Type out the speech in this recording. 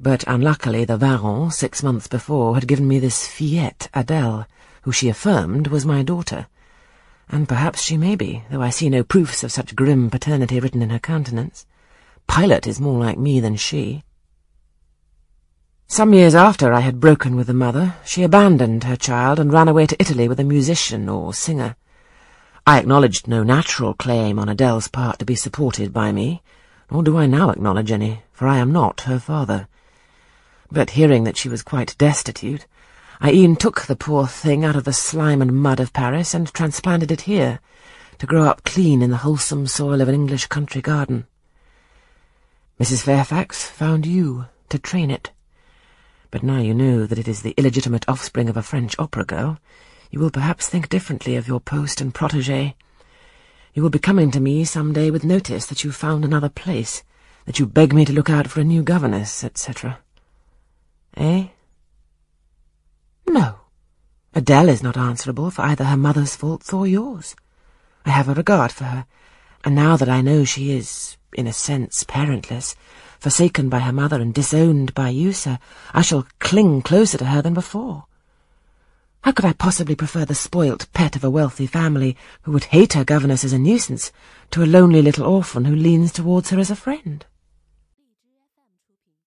But unluckily the Varens, six months before, had given me this fillette, Adele, who she affirmed was my daughter. And perhaps she may be, though I see no proofs of such grim paternity written in her countenance. Pilot is more like me than she. Some years after I had broken with the mother, she abandoned her child and ran away to Italy with a musician or singer. I acknowledged no natural claim on Adele's part to be supported by me, nor do I now acknowledge any, for I am not her father. But hearing that she was quite destitute, I e'en took the poor thing out of the slime and mud of Paris and transplanted it here, to grow up clean in the wholesome soil of an English country garden. Mrs. Fairfax found you to train it. But now you know that it is the illegitimate offspring of a French opera girl, you will perhaps think differently of your post and protege. You will be coming to me some day with notice that you've found another place, that you beg me to look out for a new governess, etc. Eh? No. Adele is not answerable for either her mother's faults or yours. I have a regard for her, and now that I know she is, in a sense, parentless, forsaken by her mother and disowned by you, sir, I shall cling closer to her than before. How could I possibly prefer the spoilt pet of a wealthy family who would hate her governess as a nuisance to a lonely little orphan who leans towards her as a friend?